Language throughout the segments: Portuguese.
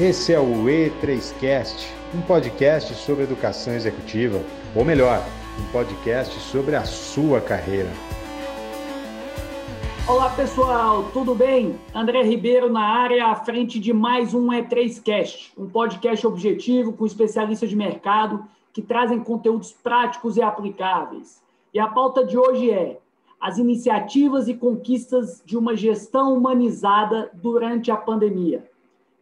Esse é o E3Cast, um podcast sobre educação executiva, ou melhor, um podcast sobre a sua carreira. Olá pessoal, tudo bem? André Ribeiro na área, à frente de mais um E3Cast, um podcast objetivo com especialistas de mercado que trazem conteúdos práticos e aplicáveis. E a pauta de hoje é as iniciativas e conquistas de uma gestão humanizada durante a pandemia.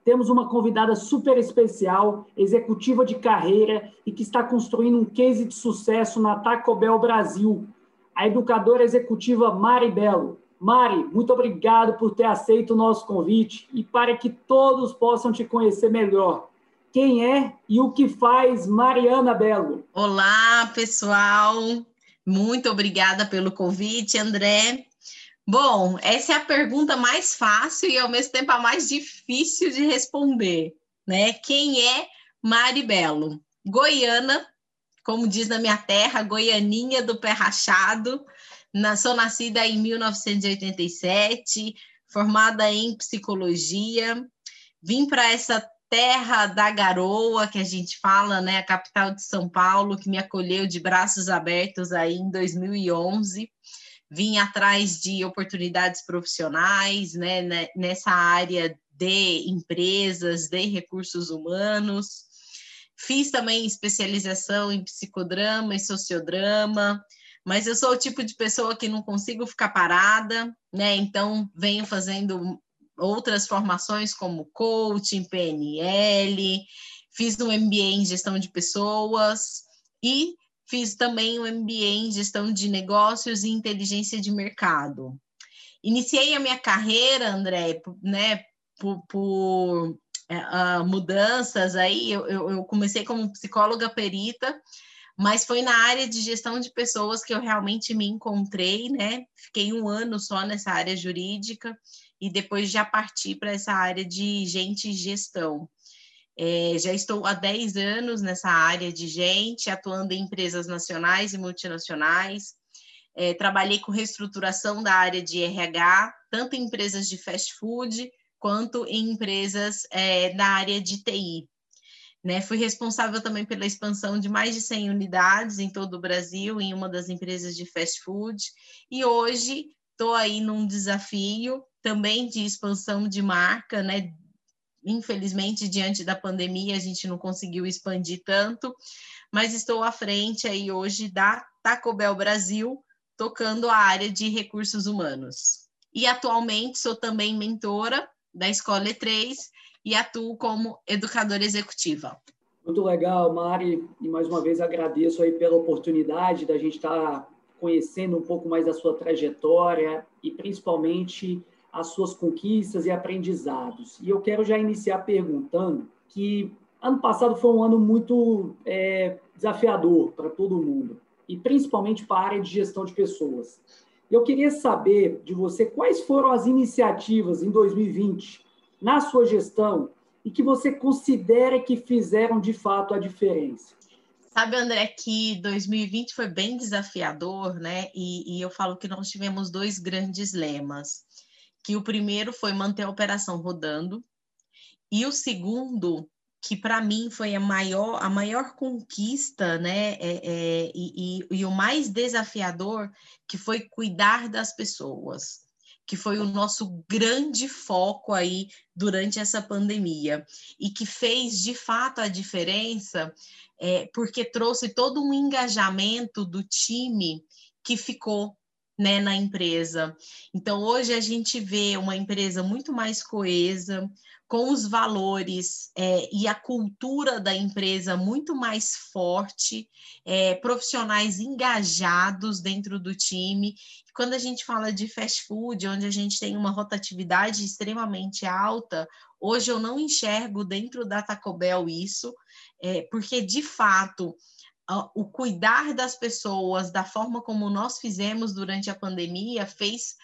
Temos uma convidada super especial, executiva de carreira e que está construindo um case de sucesso na Taco Bell Brasil, a educadora executiva Mari Belo. Mari, muito obrigado por ter aceito o nosso convite e para que todos possam te conhecer melhor. Quem é e o que faz Mariana Belo? Olá, pessoal. Muito obrigada pelo convite, André. Bom, essa é a pergunta mais fácil e ao mesmo tempo a mais difícil de responder, né? Quem é Maribelo? Goiana, como diz na minha terra, goianinha do pé rachado. Na, sou nascida em 1987, formada em psicologia. Vim para essa terra da garoa, que a gente fala, né, a capital de São Paulo, que me acolheu de braços abertos aí em 2011. Vim atrás de oportunidades profissionais, né, né, nessa área de empresas, de recursos humanos. Fiz também especialização em psicodrama e sociodrama, mas eu sou o tipo de pessoa que não consigo ficar parada, né? Então venho fazendo outras formações como coaching, PNL, fiz um MBA em gestão de pessoas e fiz também um MBA em gestão de negócios e inteligência de mercado. Iniciei a minha carreira, André, né, por, por uh, mudanças aí, eu, eu comecei como psicóloga perita, mas foi na área de gestão de pessoas que eu realmente me encontrei, né? Fiquei um ano só nessa área jurídica e depois já parti para essa área de gente e gestão. É, já estou há 10 anos nessa área de gente, atuando em empresas nacionais e multinacionais. É, trabalhei com reestruturação da área de RH, tanto em empresas de fast food quanto em empresas é, da área de TI. Né, fui responsável também pela expansão de mais de 100 unidades em todo o Brasil, em uma das empresas de fast food, e hoje estou aí num desafio também de expansão de marca, né? Infelizmente, diante da pandemia, a gente não conseguiu expandir tanto, mas estou à frente aí hoje da Taco Bell Brasil, tocando a área de recursos humanos. E atualmente sou também mentora da Escola E3 e atuo como educadora executiva. Muito legal, Mari, e mais uma vez agradeço aí pela oportunidade da gente estar conhecendo um pouco mais da sua trajetória e principalmente as suas conquistas e aprendizados. E eu quero já iniciar perguntando que ano passado foi um ano muito é, desafiador para todo mundo, e principalmente para a área de gestão de pessoas. Eu queria saber de você quais foram as iniciativas em 2020 na sua gestão e que você considera que fizeram de fato a diferença. Sabe, André, que 2020 foi bem desafiador, né? E, e eu falo que nós tivemos dois grandes lemas que o primeiro foi manter a operação rodando, e o segundo, que para mim foi a maior, a maior conquista, né, é, é, e, e, e o mais desafiador, que foi cuidar das pessoas que foi o nosso grande foco aí durante essa pandemia e que fez de fato a diferença, é, porque trouxe todo um engajamento do time que ficou né, na empresa. Então, hoje a gente vê uma empresa muito mais coesa, com os valores é, e a cultura da empresa muito mais forte, é, profissionais engajados dentro do time. Quando a gente fala de fast food, onde a gente tem uma rotatividade extremamente alta, hoje eu não enxergo dentro da Taco Bell isso, é, porque de fato o cuidar das pessoas da forma como nós fizemos durante a pandemia fez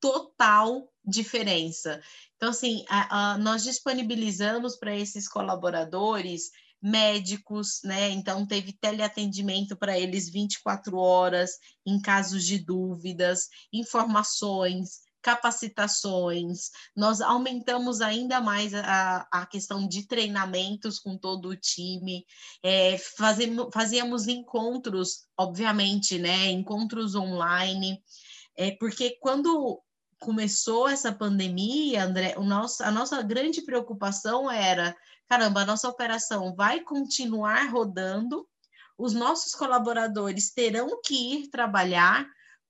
total diferença. Então, assim, a, a, nós disponibilizamos para esses colaboradores médicos, né? Então, teve teleatendimento para eles 24 horas em casos de dúvidas, informações, capacitações, nós aumentamos ainda mais a, a questão de treinamentos com todo o time, é, fazemos, fazíamos encontros, obviamente, né? Encontros online, é, porque quando começou essa pandemia, André, o nosso, a nossa grande preocupação era: caramba, a nossa operação vai continuar rodando, os nossos colaboradores terão que ir trabalhar,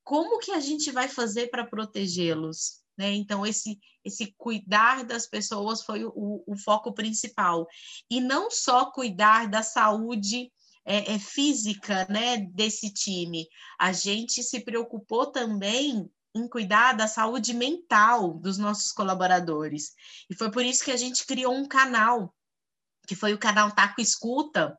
como que a gente vai fazer para protegê-los? Né? Então, esse, esse cuidar das pessoas foi o, o, foco principal. E não só cuidar da saúde é, é, física né, desse time, a gente se preocupou também em cuidar da saúde mental dos nossos colaboradores. E foi por isso que a gente criou um canal, que foi o canal Taco Escuta,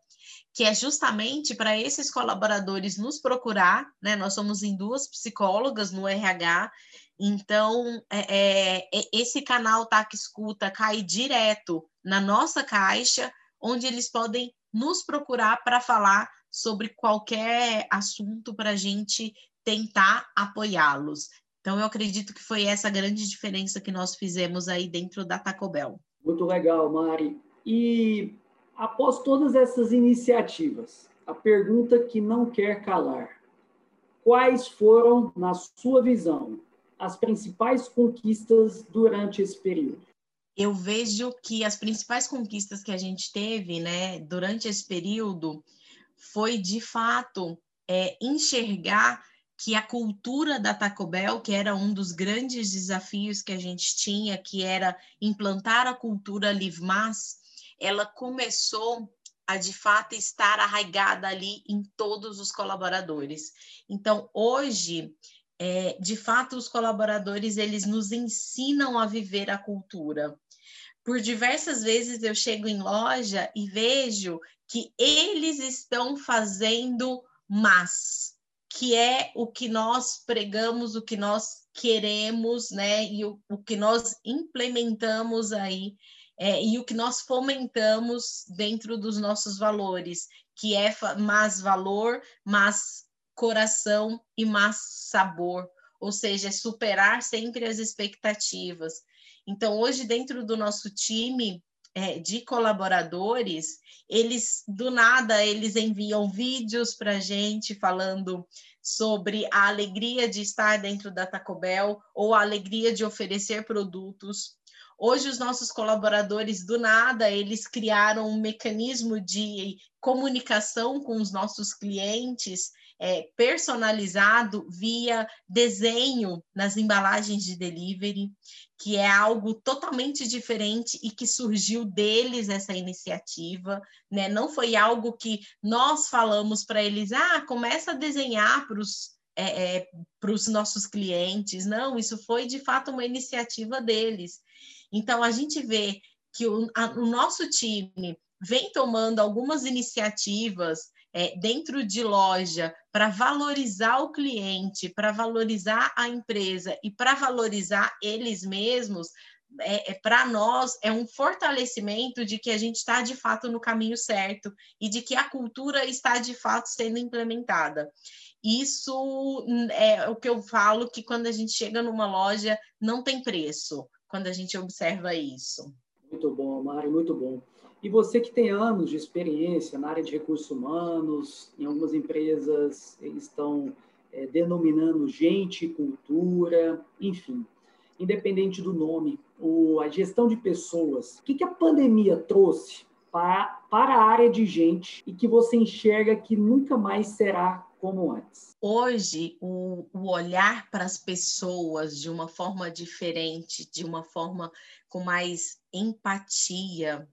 que é justamente para esses colaboradores nos procurar, né? Nós somos em duas psicólogas no RH, então é, é, esse canal Taco Escuta cai direto na nossa caixa, onde eles podem nos procurar para falar sobre qualquer assunto para a gente tentar apoiá-los. Então, eu acredito que foi essa grande diferença que nós fizemos aí dentro da Taco Bell. Muito legal, Mari. E após todas essas iniciativas, a pergunta que não quer calar: quais foram, na sua visão, as principais conquistas durante esse período? Eu vejo que as principais conquistas que a gente teve, né, durante esse período, foi de fato é, enxergar que a cultura da Taco Bell, que era um dos grandes desafios que a gente tinha, que era implantar a cultura Live Mass, ela começou a de fato estar arraigada ali em todos os colaboradores. Então, hoje, é, de fato, os colaboradores eles nos ensinam a viver a cultura. Por diversas vezes eu chego em loja e vejo que eles estão fazendo mas que é o que nós pregamos, o que nós queremos, né? E o, o que nós implementamos aí, é, e o que nós fomentamos dentro dos nossos valores, que é mais valor, mais coração e mais sabor, ou seja, é superar sempre as expectativas. Então, hoje, dentro do nosso time, é, de colaboradores, eles do nada eles enviam vídeos para a gente falando sobre a alegria de estar dentro da Taco Bell ou a alegria de oferecer produtos. Hoje os nossos colaboradores do nada eles criaram um mecanismo de comunicação com os nossos clientes é, personalizado via desenho nas embalagens de delivery, que é algo totalmente diferente e que surgiu deles essa iniciativa, né? Não foi algo que nós falamos para eles, ah, começa a desenhar para os é, é, para os nossos clientes, não, isso foi de fato uma iniciativa deles. Então, a gente vê que o, a, o nosso time vem tomando algumas iniciativas é, dentro de loja para valorizar o cliente, para valorizar a empresa e para valorizar eles mesmos, é, é para nós é um fortalecimento de que a gente está de fato no caminho certo e de que a cultura está de fato sendo implementada. Isso hum, é o que eu falo que quando a gente chega numa loja não tem preço, quando a gente observa isso. Muito bom, Mari, muito bom. E você que tem anos de experiência na área de recursos humanos, em algumas empresas eles estão é, denominando gente, cultura, enfim, independente do nome, o, a gestão de pessoas. O que, que a pandemia trouxe para, para a área de gente e que você enxerga que nunca mais será como antes? Hoje, o, o olhar para as pessoas de uma forma diferente, de uma forma com mais empatia,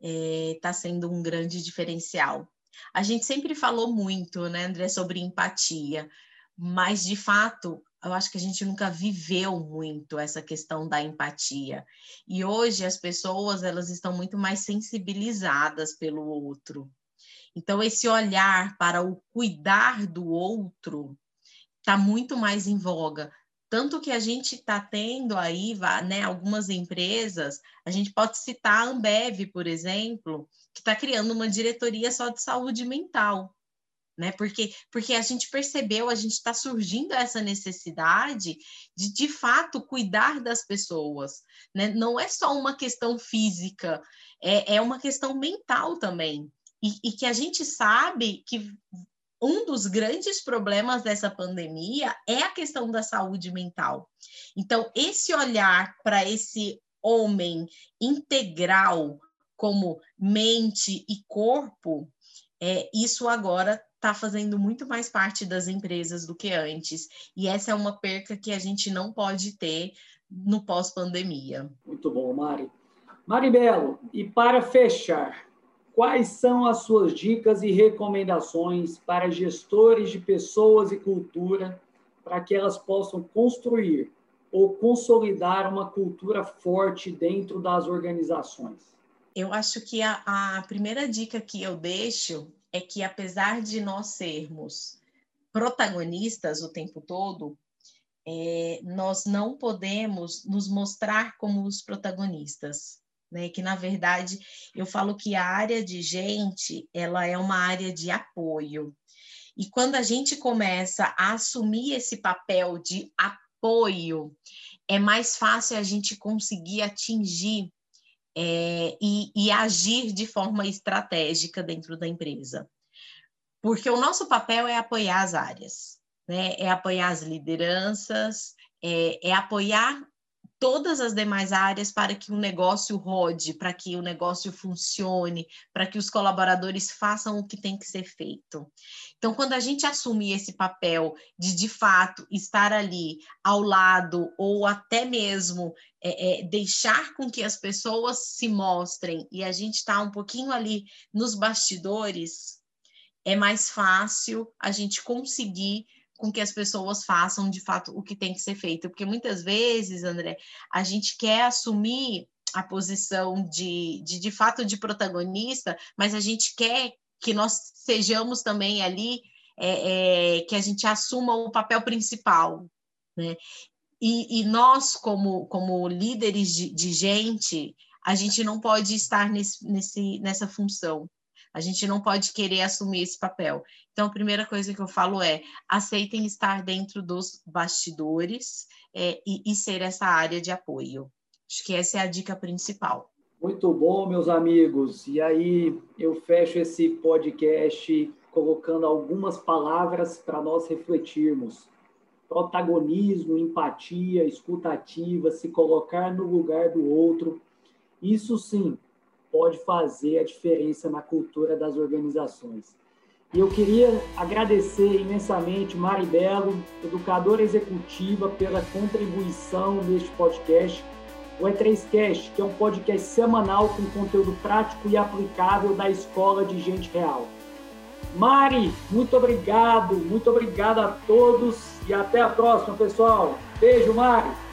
está é, sendo um grande diferencial. A gente sempre falou muito, né, André, sobre empatia, mas de fato, eu acho que a gente nunca viveu muito essa questão da empatia. E hoje as pessoas, elas estão muito mais sensibilizadas pelo outro. Então esse olhar para o cuidar do outro está muito mais em voga. Tanto que a gente está tendo aí, né, algumas empresas, a gente pode citar a Ambev, por exemplo, que está criando uma diretoria só de saúde mental. né? Porque, porque a gente percebeu, a gente está surgindo essa necessidade de, de fato, cuidar das pessoas, né? Não é só uma questão física, é, é uma questão mental também. E, e que a gente sabe que um dos grandes problemas dessa pandemia é a questão da saúde mental. Então, esse olhar para esse homem integral como mente e corpo, é, isso agora está fazendo muito mais parte das empresas do que antes. E essa é uma perca que a gente não pode ter no pós-pandemia. Muito bom, Mari. Maribelo, e para fechar, quais são as suas dicas e recomendações para gestores de pessoas e cultura para que elas possam construir ou consolidar uma cultura forte dentro das organizações? Eu acho que a, a primeira dica que eu deixo é que, apesar de nós sermos protagonistas o tempo todo, é, nós não podemos nos mostrar como os protagonistas. Né? Que, na verdade, eu falo que a área de gente ela é uma área de apoio. E quando a gente começa a assumir esse papel de apoio, é mais fácil a gente conseguir atingir é, e, e agir de forma estratégica dentro da empresa. Porque o nosso papel é apoiar as áreas, né? é apoiar as lideranças, é, é apoiar todas as demais áreas para que o negócio rode, para que o negócio funcione, para que os colaboradores façam o que tem que ser feito. Então, quando a gente assumir esse papel de, de fato, estar ali ao lado ou até mesmo é, é, deixar com que as pessoas se mostrem e a gente está um pouquinho ali nos bastidores, é mais fácil a gente conseguir com que as pessoas façam de fato o que tem que ser feito. Porque muitas vezes, André, a gente quer assumir a posição de, de, de fato de protagonista, mas a gente quer que nós sejamos também ali, é, é, que a gente assuma o papel principal, né? E, e nós, como, como líderes de, de gente, a gente não pode estar nesse, nesse, nessa função. A gente não pode querer assumir esse papel. Então, a primeira coisa que eu falo é aceitem estar dentro dos bastidores é, e, e ser essa área de apoio. Acho que essa é a dica principal. Muito bom, meus amigos. E aí eu fecho esse podcast colocando algumas palavras para nós refletirmos. Protagonismo, empatia, escutativa, se colocar no lugar do outro. Isso sim pode fazer a diferença na cultura das organizações. E eu queria agradecer imensamente Mari Belo, educadora executiva, pela contribuição neste podcast, o E3Cast, que é um podcast semanal com conteúdo prático e aplicável da Escola de Gente Real. Mari, muito obrigado, muito obrigado a todos e até a próxima, pessoal. Beijo, Mari!